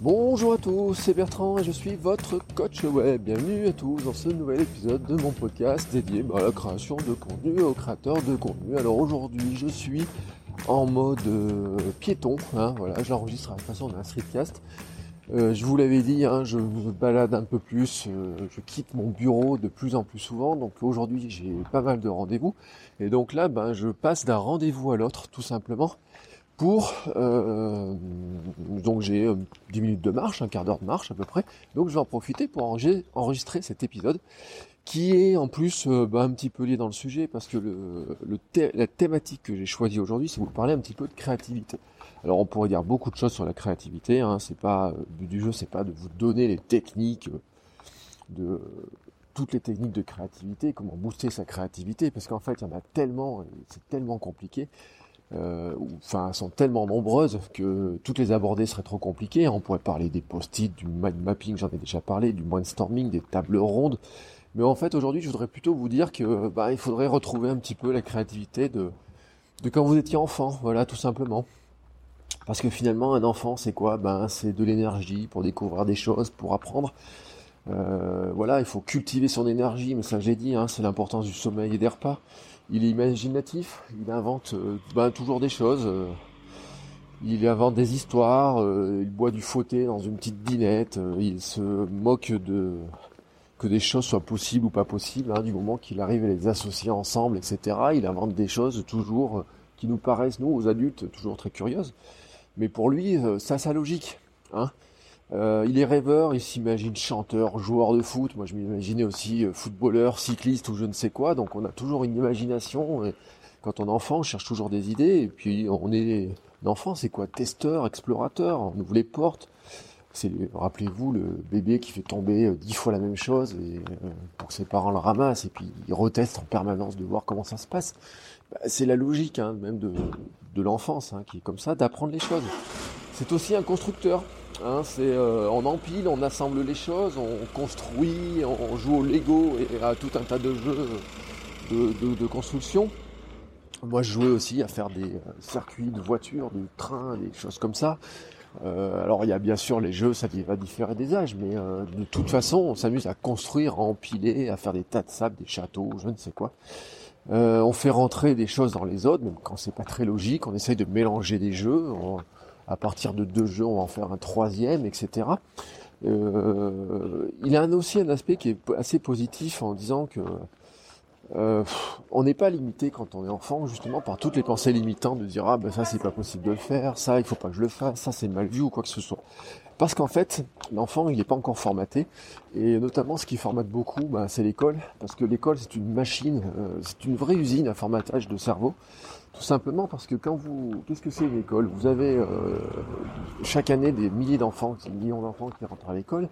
Bonjour à tous, c'est Bertrand et je suis votre coach web. Bienvenue à tous dans ce nouvel épisode de mon podcast dédié bah, à la création de contenu et aux créateurs de contenu. Alors aujourd'hui, je suis en mode euh, piéton. Hein, voilà, j'enregistre à la façon d'un streetcast. Euh, je vous l'avais dit, hein, je me balade un peu plus, euh, je quitte mon bureau de plus en plus souvent, donc aujourd'hui j'ai pas mal de rendez-vous, et donc là ben, je passe d'un rendez-vous à l'autre tout simplement pour euh, donc j'ai 10 minutes de marche, un quart d'heure de marche à peu près, donc je vais en profiter pour enregistrer cet épisode qui est en plus ben, un petit peu lié dans le sujet parce que le, la thématique que j'ai choisie aujourd'hui c'est vous parler un petit peu de créativité. Alors on pourrait dire beaucoup de choses sur la créativité. Hein. C'est pas le but du jeu, c'est pas de vous donner les techniques euh, de toutes les techniques de créativité, comment booster sa créativité, parce qu'en fait il y en a tellement, c'est tellement compliqué. Euh, sont tellement nombreuses que toutes les aborder serait trop compliqué. On pourrait parler des post-it, du mind mapping, j'en ai déjà parlé, du brainstorming, des tables rondes. Mais en fait, aujourd'hui, je voudrais plutôt vous dire que bah, il faudrait retrouver un petit peu la créativité de, de quand vous étiez enfant, voilà, tout simplement. Parce que finalement, un enfant, c'est quoi? Ben, c'est de l'énergie pour découvrir des choses, pour apprendre. Euh, voilà, il faut cultiver son énergie, mais ça j'ai dit, hein, c'est l'importance du sommeil et des repas. Il est imaginatif, il invente euh, ben, toujours des choses. Euh, il invente des histoires, il boit du fauté dans une petite dinette, il se moque de que des choses soient possibles ou pas possibles, hein, du moment qu'il arrive à les associer ensemble, etc. Il invente des choses toujours qui nous paraissent, nous, aux adultes, toujours très curieuses. Mais pour lui, euh, ça sa logique. Hein. Euh, il est rêveur, il s'imagine chanteur, joueur de foot. Moi, je m'imaginais aussi euh, footballeur, cycliste ou je ne sais quoi. Donc, on a toujours une imagination. Et quand on est enfant, on cherche toujours des idées. Et puis, on est un enfant, c'est quoi? Testeur, explorateur. On ouvre les portes. C'est, rappelez-vous, le bébé qui fait tomber dix fois la même chose et pour que ses parents le ramassent et puis il reteste en permanence de voir comment ça se passe. Bah, c'est la logique hein, même de, de l'enfance, hein, qui est comme ça, d'apprendre les choses. C'est aussi un constructeur. Hein, euh, on empile, on assemble les choses, on construit, on, joue au Lego et à tout un tas de jeux de, construction. Moi, je jouais aussi à faire des euh, circuits de voitures, de trains, des choses comme ça. Euh, alors, il y a bien sûr les jeux, ça va différer des âges, mais de toute façon, on s'amuse à construire, à empiler, à faire des tas de sable, des châteaux, je ne sais quoi. On fait rentrer des choses dans les autres, même quand c'est pas très logique. On essaye de mélanger des jeux. À partir de deux jeux, on va en faire un troisième, etc. Euh, il a aussi un aspect qui est assez positif en disant que euh, on n'est pas limité quand on est enfant justement par toutes les pensées limitantes de dire ah ben ça c'est pas possible de le faire, ça il faut pas que je le fasse, ça c'est mal vu ou quoi que ce soit. Parce qu'en fait, l'enfant, il n'est pas encore formaté. Et notamment, ce qui formate beaucoup, bah, c'est l'école. Parce que l'école, c'est une machine, euh, c'est une vraie usine à formatage de cerveau. Tout simplement parce que quand vous... Qu'est-ce que c'est une école Vous avez euh, chaque année des milliers d'enfants, des millions d'enfants qui rentrent à l'école.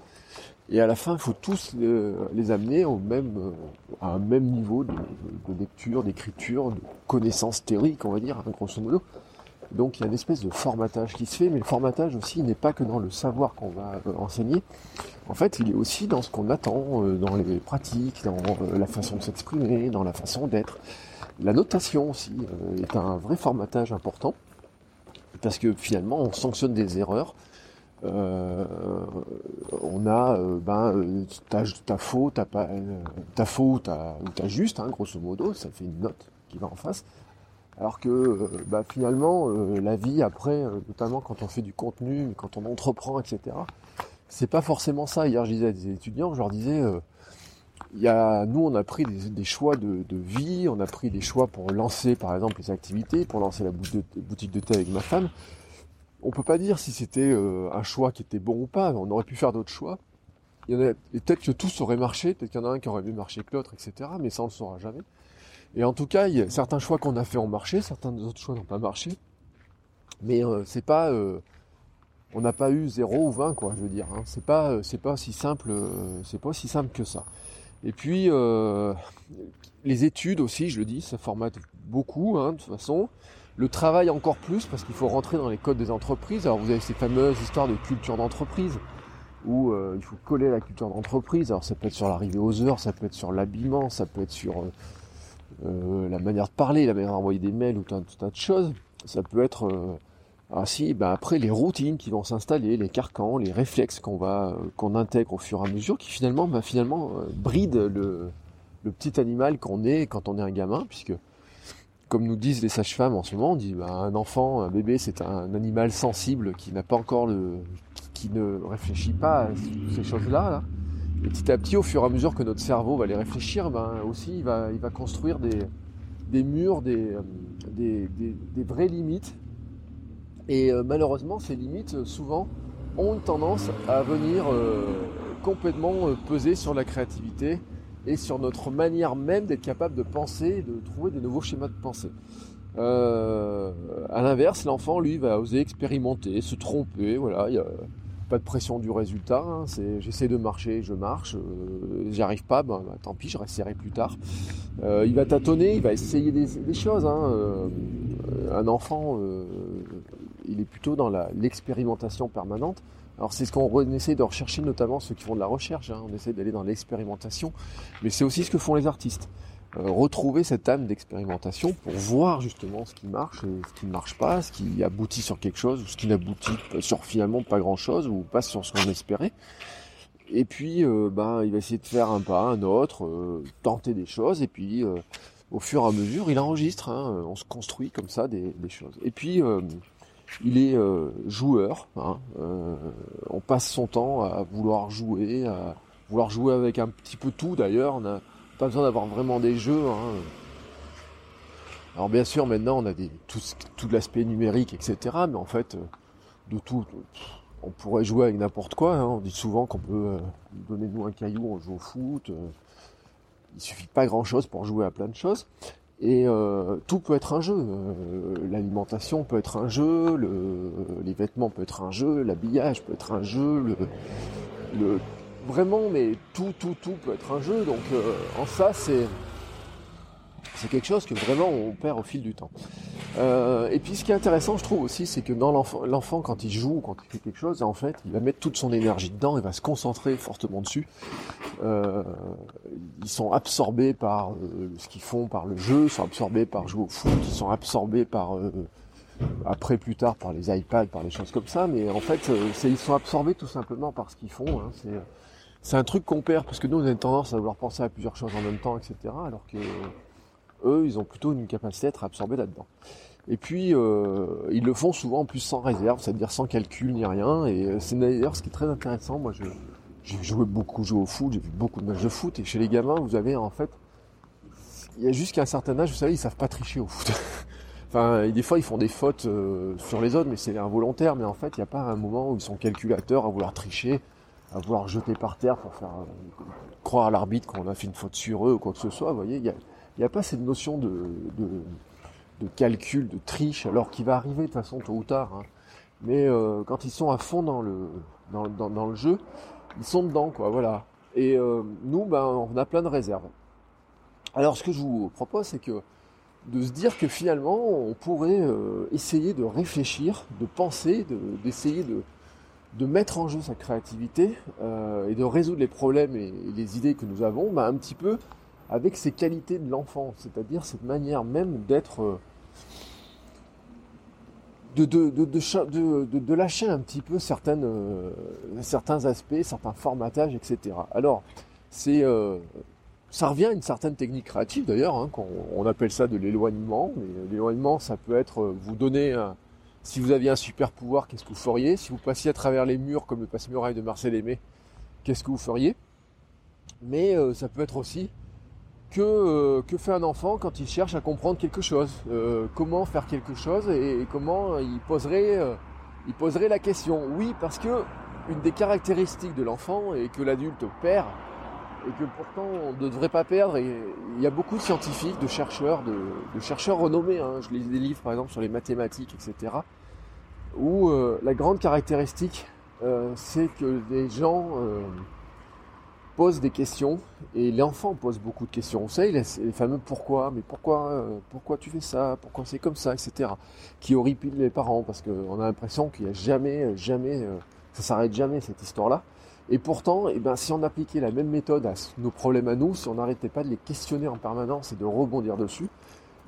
Et à la fin, il faut tous euh, les amener au même, à un même niveau de, de lecture, d'écriture, de connaissances théoriques, on va dire, hein, grosso modo. Donc il y a une espèce de formatage qui se fait, mais le formatage aussi n'est pas que dans le savoir qu'on va euh, enseigner. En fait, il est aussi dans ce qu'on attend, euh, dans les pratiques, dans euh, la façon de s'exprimer, dans la façon d'être. La notation aussi est un vrai formatage important, parce que finalement on sanctionne des erreurs. on a ben t'as faux, t'as pas t'as faux, ou t'as juste, hein, grosso modo, ça fait une note qui va en face. Alors que euh, bah, finalement, euh, la vie après, euh, notamment quand on fait du contenu, quand on entreprend, etc., c'est pas forcément ça. Hier, je disais à des étudiants, je leur disais, nous, on a pris des, choix de, vie, on a pris des choix pour lancer, par exemple, les activités, pour lancer la boutique de thé avec ma femme. On peut pas dire si c'était un choix qui était bon ou pas. On aurait pu faire d'autres choix. A, peut-être que tous auraient marché, peut-être qu'il y en a un qui aurait mieux marcher que l'autre, etc. Mais ça, on ne le saura jamais. Et en tout cas, il y a certains choix qu'on a fait ont marché, certains autres choix n'ont pas marché. Mais c'est pas on n'a pas eu 0 ou 20 quoi je veux dire hein. c'est pas c'est pas si simple c'est pas aussi simple que ça et puis les études aussi je le dis ça formate beaucoup hein, de toute façon le travail encore plus parce qu'il faut rentrer dans les codes des entreprises alors vous avez ces fameuses histoires de culture d'entreprise où euh, il faut coller la culture d'entreprise. Alors ça peut être sur l'arrivée aux heures, ça peut être sur l'habillement, ça peut être sur euh, euh, la manière de parler, la manière d'envoyer des mails ou tout un, tas de choses. Ça peut être ah si, ben après les routines qui vont s'installer, les carcans, les réflexes qu'on va qu'on intègre au fur et à mesure, qui finalement ben, finalement brident le, petit animal qu'on est quand on est un gamin, puisque comme nous disent les sages-femmes en ce moment, on dit ben, un enfant, un bébé, c'est un animal sensible qui n'a pas encore le, qui ne réfléchit pas à ces choses-là. Et petit à petit, au fur et à mesure que notre cerveau va les réfléchir, ben aussi il va, il va construire des, des murs, des, des, des, vraies limites. Et euh, malheureusement, ces limites, souvent, ont une tendance à venir euh, complètement euh, peser sur la créativité et sur notre manière même d'être capable de penser, de trouver des nouveaux schémas de pensée. Euh, à l'inverse, l'enfant, lui, va oser expérimenter, se tromper, voilà, pas de pression du résultat. Hein, j'essaie de marcher, je marche. Euh, j'y arrive pas, ben, tant pis, je resterai plus tard. Euh, il va tâtonner, il va essayer des, choses. Hein, euh, un enfant, il est plutôt dans l'expérimentation permanente. Alors c'est ce qu'on essaie de rechercher, notamment ceux qui font de la recherche. Hein, on essaie d'aller dans l'expérimentation, mais c'est aussi ce que font les artistes. Euh, retrouver cette âme d'expérimentation pour voir justement ce qui marche et ce qui ne marche pas, ce qui aboutit sur quelque chose ou ce qui n'aboutit sur finalement pas grand chose ou pas sur ce qu'on espérait. Et puis, euh, ben, il va essayer de faire un pas, un autre, euh, tenter des choses, et puis, au fur et à mesure, il enregistre. Hein, on se construit comme ça des, choses. Et puis, il est joueur. Hein, on passe son temps à vouloir jouer, à vouloir jouer avec un petit peu tout. D'ailleurs, on a pas besoin d'avoir vraiment des jeux. Hein. Alors bien sûr, maintenant on a des, tout, tout l'aspect numérique, etc. Mais en fait, euh, de tout, on pourrait jouer avec n'importe quoi. Hein. On dit souvent qu'on peut euh, donner nous un caillou, on joue au foot. Euh. il suffit pas grand chose pour jouer à plein de choses. Et tout peut être un jeu. L'alimentation peut être un jeu, le, les vêtements peut être un jeu, l'habillage peut être un jeu, le vraiment, mais tout, tout, tout peut être un jeu. Donc euh, en ça, c'est c'est quelque chose que vraiment on perd au fil du temps. Euh, et puis ce qui est intéressant, je trouve aussi, c'est que dans l'enfant, quand il joue, quand il fait quelque chose, en fait, il va mettre toute son énergie dedans, il va se concentrer fortement dessus. Euh, ils sont absorbés par ce qu'ils font, par le jeu, ils sont absorbés par jouer au foot, ils sont absorbés par après plus tard par les iPads, par les choses comme ça, mais en fait, ils sont absorbés tout simplement par ce qu'ils font. Hein, c'est un truc qu'on perd parce que nous on a tendance à vouloir penser à plusieurs choses en même temps, etc. Alors que eux, ils ont plutôt une capacité à être absorbés là-dedans. Et puis euh, ils le font souvent en plus sans réserve, c'est-à-dire sans calcul ni rien. Et euh, c'est d'ailleurs ce qui est très intéressant. Moi, j'ai joué beaucoup, joué au foot, j'ai vu beaucoup de matchs de foot. Et chez les gamins, vous avez en fait, il y a jusqu'à un certain âge, vous savez, ils savent pas tricher au foot. enfin, des fois, ils font des fautes euh, sur les autres, mais c'est involontaire. Mais en fait, il n'y a pas un moment où ils sont calculateurs à vouloir tricher à vouloir jeter par terre pour faire euh, croire à l'arbitre qu'on a fait une faute sur eux ou quoi que ce soit. Vous voyez, il n'y a, pas cette notion de, de, calcul, de triche, alors qu'il va arriver de toute façon tôt ou tard. Hein. Mais euh, quand ils sont à fond dans le, dans, dans, le jeu, ils sont dedans, quoi, voilà. Et euh, nous, ben, on a plein de réserves. Alors ce que je vous propose, c'est que de se dire que finalement, on pourrait essayer de réfléchir, de penser, d'essayer de, de mettre en jeu sa créativité euh, et de résoudre les problèmes et, les idées que nous avons, bah, un petit peu avec ces qualités de l'enfant, c'est-à-dire cette manière même d'être, euh, de, de, de, lâcher un petit peu certaines, euh, certains aspects, certains formatages, etc. Alors, c'est, ça revient à une certaine technique créative d'ailleurs, hein, on, appelle ça de l'éloignement, mais l'éloignement, ça peut être vous donner un si vous aviez un super pouvoir, qu'est-ce que vous feriez? Si vous passiez à travers les murs comme le passe-muraille de Marcel Aimé, qu'est-ce que vous feriez? Mais euh, ça peut être aussi que, euh, que fait un enfant quand il cherche à comprendre quelque chose? Euh, Comment faire quelque chose et, comment il poserait, il poserait la question? Oui, parce que une des caractéristiques de l'enfant et que l'adulte perd et que pourtant on ne devrait pas perdre. Et il y a beaucoup de scientifiques, de chercheurs, de, chercheurs renommés. Hein. Je lis des livres par exemple sur les mathématiques, etc. où la grande caractéristique, c'est que les gens posent des questions et l'enfant pose beaucoup de questions. Vous savez, les, fameux pourquoi, mais pourquoi, pourquoi tu fais ça, pourquoi c'est comme ça, etc. Qui horripilent les parents parce qu'on a l'impression qu'il n'y a jamais, jamais, ça s'arrête jamais cette histoire-là. Et pourtant, eh ben, si on appliquait la même méthode à nos problèmes à nous, si on n'arrêtait pas de les questionner en permanence et de rebondir dessus,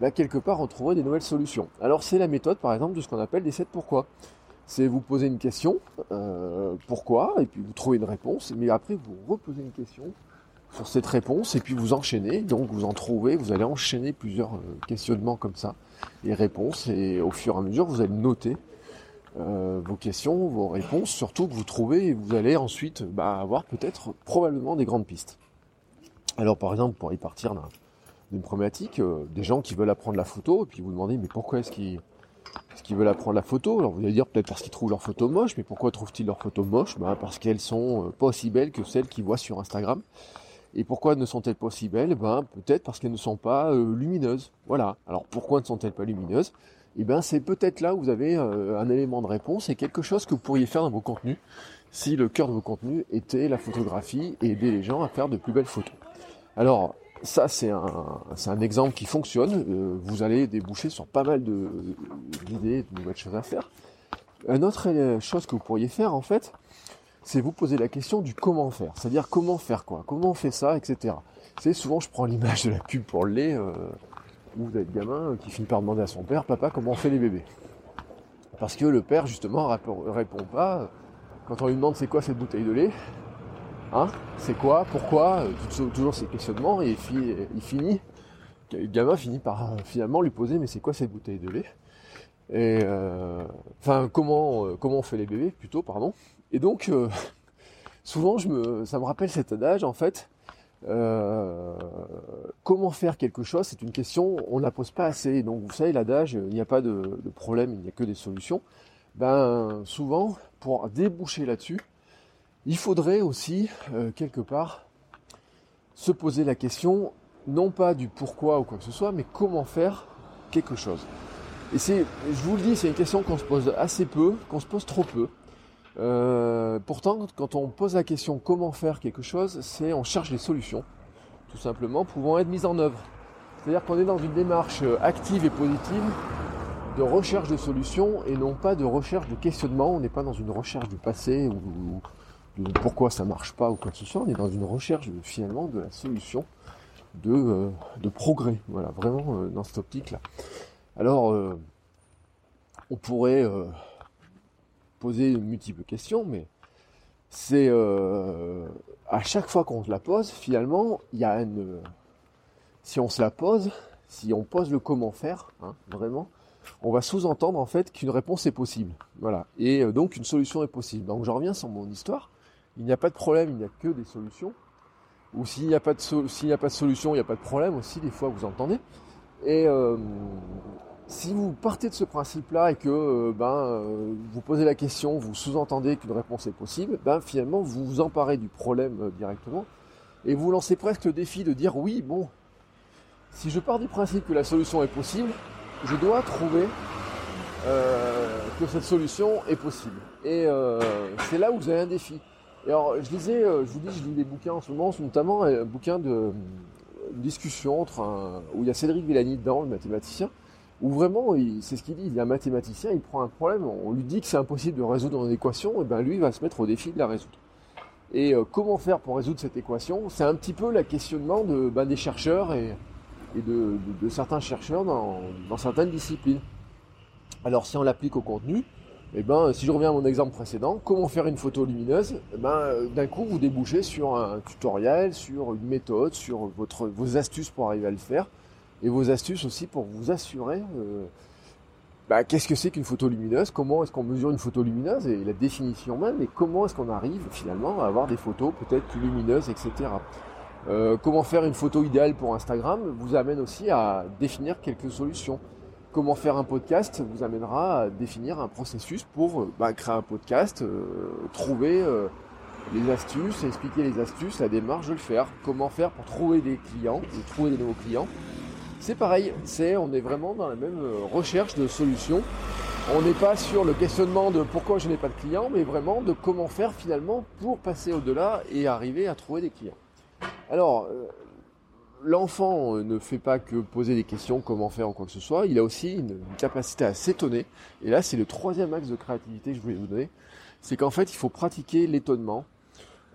ben, quelque part on trouverait des nouvelles solutions. Alors c'est la méthode par exemple de ce qu'on appelle des 7 pourquoi. C'est vous poser une question, euh, pourquoi, et puis vous trouvez une réponse, mais après vous reposez une question sur cette réponse, et puis vous enchaînez, donc vous en trouvez, vous allez enchaîner plusieurs euh, questionnements comme ça, et réponses, et au fur et à mesure vous allez noter euh, vos questions, vos réponses, surtout que vous trouvez et vous allez ensuite bah, avoir peut-être probablement des grandes pistes. Alors par exemple, pour y partir d'une problématique, euh, des gens qui veulent apprendre la photo, et puis vous demandez mais pourquoi est-ce qu'ils veulent apprendre la photo? Alors vous allez dire peut-être parce qu'ils trouvent leurs photos moches, mais pourquoi trouvent-ils leurs photos moches bah, Parce qu'elles sont euh, pas aussi belles que celles qu'ils voient sur Instagram. Et pourquoi ne sont-elles pas aussi belles? Ben, Peut-être parce qu'elles ne sont pas lumineuses. Voilà. Alors pourquoi ne sont-elles pas lumineuses? Eh bien c'est peut-être là où vous avez euh, un élément de réponse et quelque chose que vous pourriez faire dans vos contenus si le cœur de vos contenus était la photographie et aider les gens à faire de plus belles photos. Alors ça c'est un, un exemple qui fonctionne, euh, vous allez déboucher sur pas mal d'idées, de, nouvelles choses à faire. Une autre euh, chose que vous pourriez faire en fait, c'est vous poser la question du comment faire, c'est-à-dire comment faire quoi, comment on fait ça, etc. C'est souvent je prends l'image de la pub pour le lait, ou vous le gamin qui finit par demander à son père, papa, comment on fait les bébés Parce que le père, justement, répond pas. Quand on lui demande c'est quoi cette bouteille de lait, hein, c'est quoi, pourquoi, toujours ces questionnements, et il finit, le gamin finit par finalement lui poser, mais c'est quoi cette bouteille de lait? Et euh, enfin, comment, euh, comment on fait les bébés, plutôt, pardon. Et donc, euh, souvent, je me, ça me rappelle cet adage, en fait, euh, comment faire quelque chose, c'est une question, on ne la pose pas assez. Donc vous savez, l'adage, il n'y a pas de, problème, il n'y a que des solutions. Ben souvent, pour déboucher là-dessus, il faudrait aussi, euh, quelque part, se poser la question, non pas du pourquoi ou quoi que ce soit, mais comment faire quelque chose. Et c'est, je vous le dis, c'est une question qu'on se pose assez peu, qu'on se pose trop peu. Euh, pourtant, quand on pose la question comment faire quelque chose, c'est on cherche des solutions, tout simplement, pouvant être mises en œuvre. C'est-à-dire qu'on est dans une démarche active et positive de recherche de solutions et non pas de recherche de questionnement. On n'est pas dans une recherche du passé ou, de pourquoi ça marche pas ou quoi que ce soit. On est dans une recherche finalement de la solution de, euh, progrès. Voilà, vraiment euh, dans cette optique-là. Alors, on pourrait poser multiples questions, mais c'est euh, à chaque fois qu'on se la pose, finalement, il y a une. Si on se la pose, si on pose le comment faire, hein, vraiment, on va sous-entendre en fait qu'une réponse est possible. Voilà. Et euh, donc une solution est possible. Donc je reviens sur mon histoire. Il n'y a pas de problème, il n'y a que des solutions. Ou s'il n'y a pas de s'il n'y a pas de solution, il n'y a pas de problème aussi. Des fois, vous entendez. Et euh, si vous partez de ce principe-là et que euh, ben, euh, vous posez la question, vous sous-entendez qu'une réponse est possible, ben, finalement vous vous emparez du problème euh, directement et vous lancez presque le défi de dire oui, bon, si je pars du principe que la solution est possible, je dois trouver que cette solution est possible. Et c'est là où vous avez un défi. Et alors, je disais, je vous dis, je lis des bouquins en ce moment, notamment un bouquin de discussion entre un, où il y a Cédric Villani dedans, le mathématicien, où vraiment, c'est ce qu'il dit, il y a un mathématicien, il prend un problème, on lui dit que c'est impossible de résoudre une équation, et ben lui va se mettre au défi de la résoudre. Et euh, comment faire pour résoudre cette équation? C'est un petit peu la questionnement ben, des chercheurs et, de, certains chercheurs dans, certaines disciplines. Alors si on l'applique au contenu, eh ben, si je reviens à mon exemple précédent, comment faire une photo lumineuse? Ben, D'un coup, vous débouchez sur un tutoriel, sur une méthode, sur vos astuces pour arriver à le faire et vos astuces aussi pour vous assurer euh, bah, qu'est-ce que c'est qu'une photo lumineuse, comment est-ce qu'on mesure une photo lumineuse et la définition même, et comment est-ce qu'on arrive finalement à avoir des photos peut-être plus lumineuses, etc. Euh, comment faire une photo idéale pour Instagram vous amène aussi à définir quelques solutions. Comment faire un podcast vous amènera à définir un processus pour euh, bah, créer un podcast, trouver les astuces, expliquer les astuces, la démarche de le faire. Comment faire pour trouver des clients, trouver des nouveaux clients c'est pareil, c'est on est vraiment dans la même euh, recherche de solutions on n'est pas sur le questionnement de pourquoi je n'ai pas de clients, mais vraiment de comment faire finalement pour passer au-delà et arriver à trouver des clients. Alors, euh, l'enfant ne fait pas que poser des questions, comment faire ou quoi que ce soit, il a aussi une, capacité à s'étonner. Et là, c'est le troisième axe de créativité que je voulais vous donner. C'est qu'en fait, il faut pratiquer l'étonnement.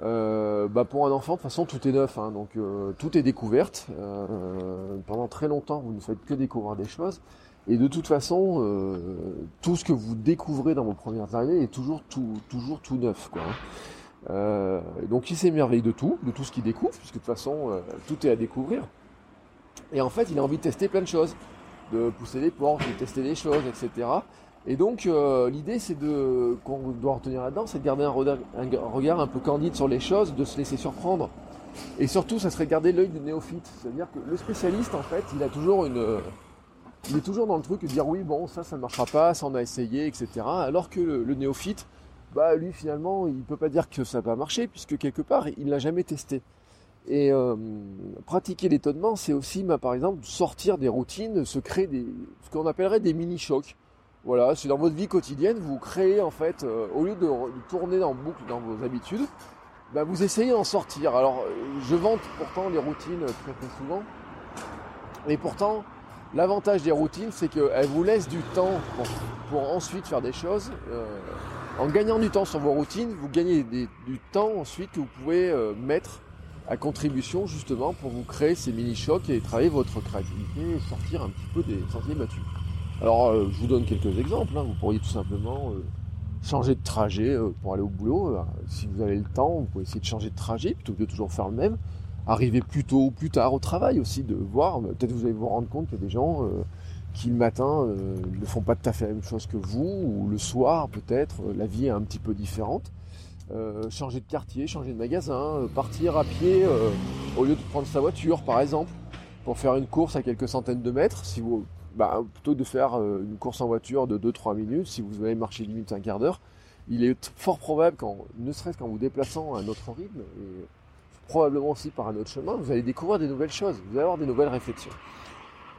Euh, bah pour un enfant, de toute façon, tout est neuf, hein, donc euh, tout est découverte. Euh, pendant très longtemps, vous ne faites que découvrir des choses. Et de toute façon, tout ce que vous découvrez dans vos premières années est toujours tout, toujours tout neuf. Quoi, hein. Euh, donc il s'émerveille de tout, de tout ce qu'il découvre, puisque de toute façon euh, tout est à découvrir. Et en fait il a envie de tester plein de choses, de pousser des portes, de tester des choses, etc. Et donc euh, l'idée c'est de qu'on doit retenir là-dedans, c'est de garder un regard, un peu candide sur les choses, de se laisser surprendre. Et surtout ça serait garder l'œil du néophyte, c'est-à-dire que le spécialiste en fait il a toujours une il est toujours dans le truc de dire oui bon ça ça ne marchera pas, ça on a essayé, etc. Alors que le néophyte bah lui finalement il peut pas dire que ça va marcher puisque quelque part il l'a jamais testé. Et euh, pratiquer l'étonnement, c'est aussi, bah, par exemple, sortir des routines, se créer ce qu'on appellerait des mini-chocs. Voilà, c'est dans votre vie quotidienne, vous créez en fait, euh, au lieu de, tourner en boucle dans vos habitudes, bah, vous essayez d'en sortir. Alors, je vante pourtant les routines très très souvent, et pourtant, l'avantage des routines, c'est qu'elles vous laissent du temps pour, ensuite faire des choses. Euh, en gagnant du temps sur vos routines, vous gagnez du temps ensuite que vous pouvez euh, mettre à contribution justement pour vous créer ces mini-chocs et travailler votre créativité et sortir un petit peu des sentiers battus. Alors euh, je vous donne quelques exemples. Hein. Vous pourriez tout simplement euh, changer de trajet pour aller au boulot. si vous avez le temps, vous pouvez essayer de changer de trajet plutôt que de toujours faire le même. Arriver plus tôt ou plus tard au travail aussi, de voir. Peut-être vous allez vous rendre compte qu'il y a des gens qui le matin euh, ne font pas tout à fait la même chose que vous, ou le soir peut-être, euh, la vie est un petit peu différente. Euh, changer de quartier, changer de magasin, partir à pied au lieu de prendre sa voiture par exemple, pour faire une course à quelques centaines de mètres, si vous, bah, plutôt que de faire une course en voiture de 2-3 minutes, si vous allez marcher limite un quart d'heure, il est fort probable, quand, ne serait-ce qu'en vous déplaçant à un autre rythme, probablement aussi par un autre chemin, vous allez découvrir des nouvelles choses, vous allez avoir des nouvelles réflexions.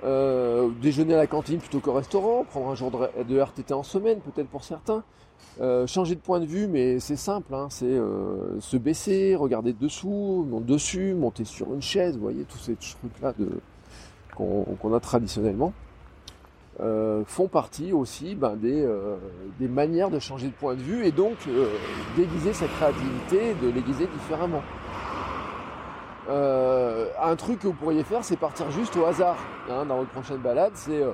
Euh, déjeuner à la cantine plutôt qu'au restaurant, prendre un jour de, RTT en semaine peut-être pour certains, euh, changer de point de vue mais c'est simple, hein, c'est euh, se baisser, regarder dessous, monter dessus, monter sur une chaise, vous voyez tous ces trucs-là qu'on a traditionnellement. Font partie aussi ben, des, des, manières de changer de point de vue et donc déguiser sa créativité, de l'aiguiser différemment. Euh, un truc que vous pourriez faire, c'est partir juste au hasard hein, dans votre prochaine balade. C'est euh,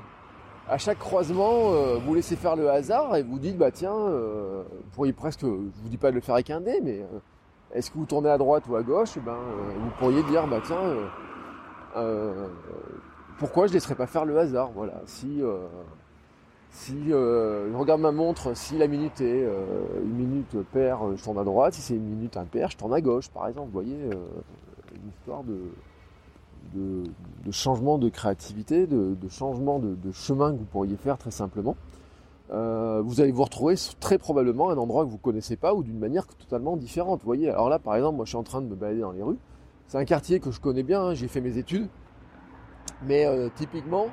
à chaque croisement, euh, vous laissez faire le hasard et vous dites, bah tiens, vous pourriez presque, je vous dis pas de le faire avec un dé, mais est-ce que vous tournez à droite ou à gauche ben, vous pourriez dire, bah tiens, pourquoi je ne laisserais pas faire le hasard Voilà, si si je regarde ma montre, si la minute est une minute paire, je tourne à droite. Si c'est une minute impaire, je tourne à gauche, par exemple. Vous voyez, une histoire de, changement de créativité, de, changement de, chemin que vous pourriez faire très simplement. Euh, vous allez vous retrouver très probablement à un endroit que vous ne connaissez pas ou d'une manière totalement différente. Voyez, alors là par exemple, moi je suis en train de me balader dans les rues. C'est un quartier que je connais bien, hein, j'ai fait mes études. Mais euh, typiquement,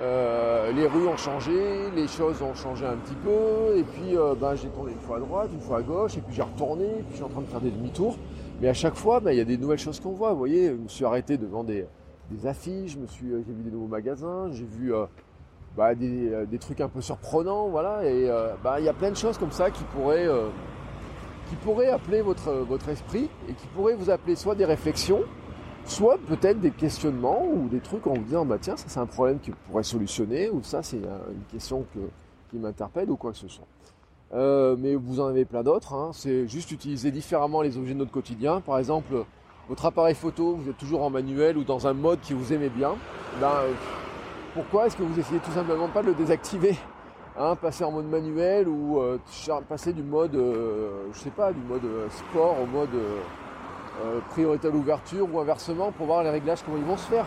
euh, les rues ont changé, les choses ont changé un petit peu, et puis ben, j'ai tourné une fois à droite, une fois à gauche, et puis j'ai retourné, et puis je suis en train de faire des demi-tours. Mais à chaque fois, bah, il y a des nouvelles choses qu'on voit. Vous voyez, je me suis arrêté devant des, affiches, euh, j'ai vu des nouveaux magasins, j'ai vu euh, bah, euh, des, trucs un peu surprenants, voilà. Et bah, il y a plein de choses comme ça qui pourraient, qui pourraient appeler votre, votre esprit et qui pourraient vous appeler soit des réflexions, soit peut-être des questionnements ou des trucs en vous disant bah tiens ça c'est un problème qui pourrait solutionner ou ça c'est une question qui m'interpelle ou quoi que ce soit. Euh, mais vous en avez plein d'autres. Hein. C'est juste utiliser différemment les objets de notre quotidien. Par exemple, votre appareil photo, vous êtes toujours en manuel ou dans un mode qui vous aimez bien. Ben, pourquoi est-ce que vous essayez tout simplement pas de le désactiver hein, Passer en mode manuel ou euh, passer du mode, euh, je sais pas, du mode sport au mode priorité à l'ouverture ou inversement pour voir les réglages comment ils vont se faire.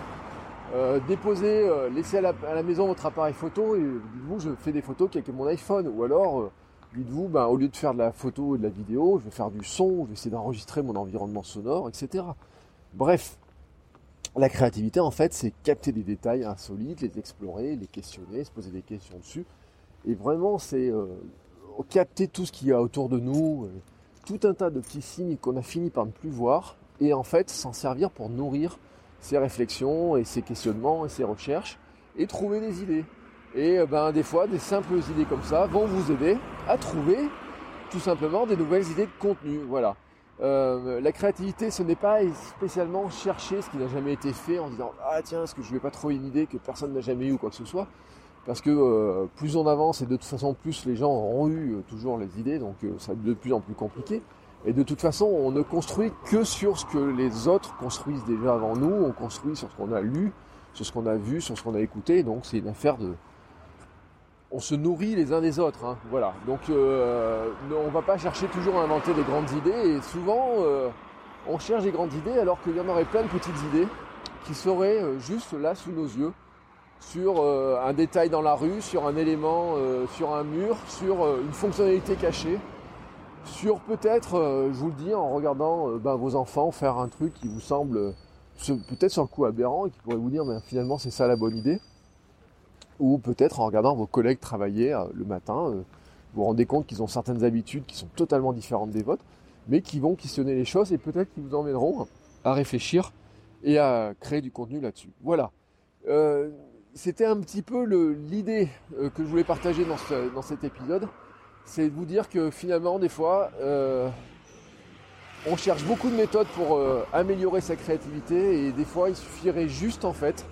déposer, laisser à la, à la, maison votre appareil photo et dites-vous je fais des photos avec mon iPhone ou alors dites-vous, ben, au lieu de faire de la photo et de la vidéo, je vais faire du son, je vais essayer d'enregistrer mon environnement sonore, etc. Bref, la créativité, en fait, c'est capter des détails insolites, les explorer, les questionner, se poser des questions dessus. Et vraiment, c'est euh, capter tout ce qu'il y a autour de nous, euh, tout un tas de petits signes qu'on a fini par ne plus voir, et en fait s'en servir pour nourrir ses réflexions et ses questionnements et ses recherches, et trouver des idées. Et euh, ben, des fois, des simples idées comme ça vont vous aider à trouver tout simplement des nouvelles idées de contenu. Voilà. Euh, la créativité, ce n'est pas spécialement chercher ce qui n'a jamais été fait en disant ah tiens, est-ce que je vais pas trouver une idée que personne n'a jamais eu ou quoi que ce soit? Parce que euh, plus on avance et de toute façon plus les gens ont eu toujours les idées, donc ça devient de plus en plus compliqué. Et de toute façon, on ne construit que sur ce que les autres construisent déjà avant nous, on construit sur ce qu'on a lu, sur ce qu'on a vu, sur ce qu'on a écouté, donc c'est une affaire de, on se nourrit les uns des autres. Hein. voilà. Donc euh, on va pas chercher toujours à inventer des grandes idées et souvent euh, on cherche des grandes idées alors qu'il y en aurait plein de petites idées qui seraient euh, juste là sous nos yeux sur un détail dans la rue, sur un élément, sur un mur, sur une fonctionnalité cachée, sur peut-être, je vous le dis, en regardant ben, vos enfants faire un truc qui vous semble peut-être sur le coup aberrant et qui pourrait vous dire mais finalement c'est ça la bonne idée ou peut-être en regardant vos collègues travailler euh, le matin, euh, vous vous rendez compte qu'ils ont certaines habitudes qui sont totalement différentes des vôtres, mais qui vont questionner les choses et peut-être qui vous emmèneront à réfléchir et à créer du contenu là-dessus. Voilà. Euh, c'était un petit peu l'idée que je voulais partager dans, cet épisode. C'est de vous dire que finalement, des fois, on cherche beaucoup de méthodes pour améliorer sa créativité et des fois, il suffirait juste en fait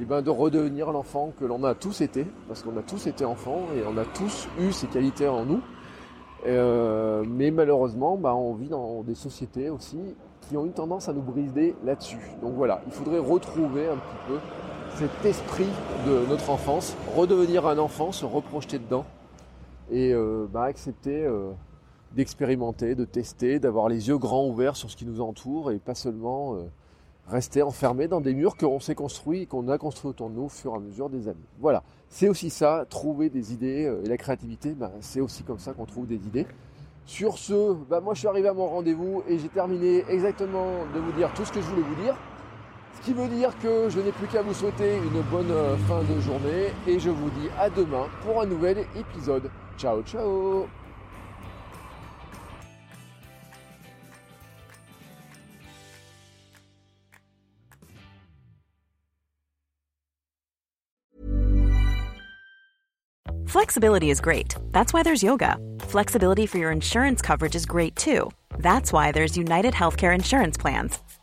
eh ben, de redevenir l'enfant que l'on a tous été, parce qu'on a tous été enfants et on a tous eu ces qualités en nous. Euh, mais malheureusement, bah, on vit dans des sociétés aussi qui ont une tendance à nous briser là-dessus. Donc voilà, il faudrait retrouver un petit peu cet esprit de notre enfance, redevenir un enfant, se reprojeter dedans et euh, bah, accepter euh, d'expérimenter, de tester, d'avoir les yeux grands ouverts sur ce qui nous entoure et pas seulement rester enfermé dans des murs qu'on s'est construits et qu'on a construits autour de nous au fur et à mesure des années. Voilà, c'est aussi ça, trouver des idées euh, et la créativité, ben, c'est aussi comme ça qu'on trouve des idées. Sur ce, ben, moi je suis arrivé à mon rendez-vous et j'ai terminé exactement de vous dire tout ce que je voulais vous dire. Ce qui veut dire que je n'ai plus qu'à vous souhaiter une bonne euh, fin de journée et je vous dis à demain pour un nouvel épisode. Ciao ciao Flexibility is great. That's why there's yoga. Flexibility for your insurance coverage is great too. That's why there's United Healthcare Insurance Plans.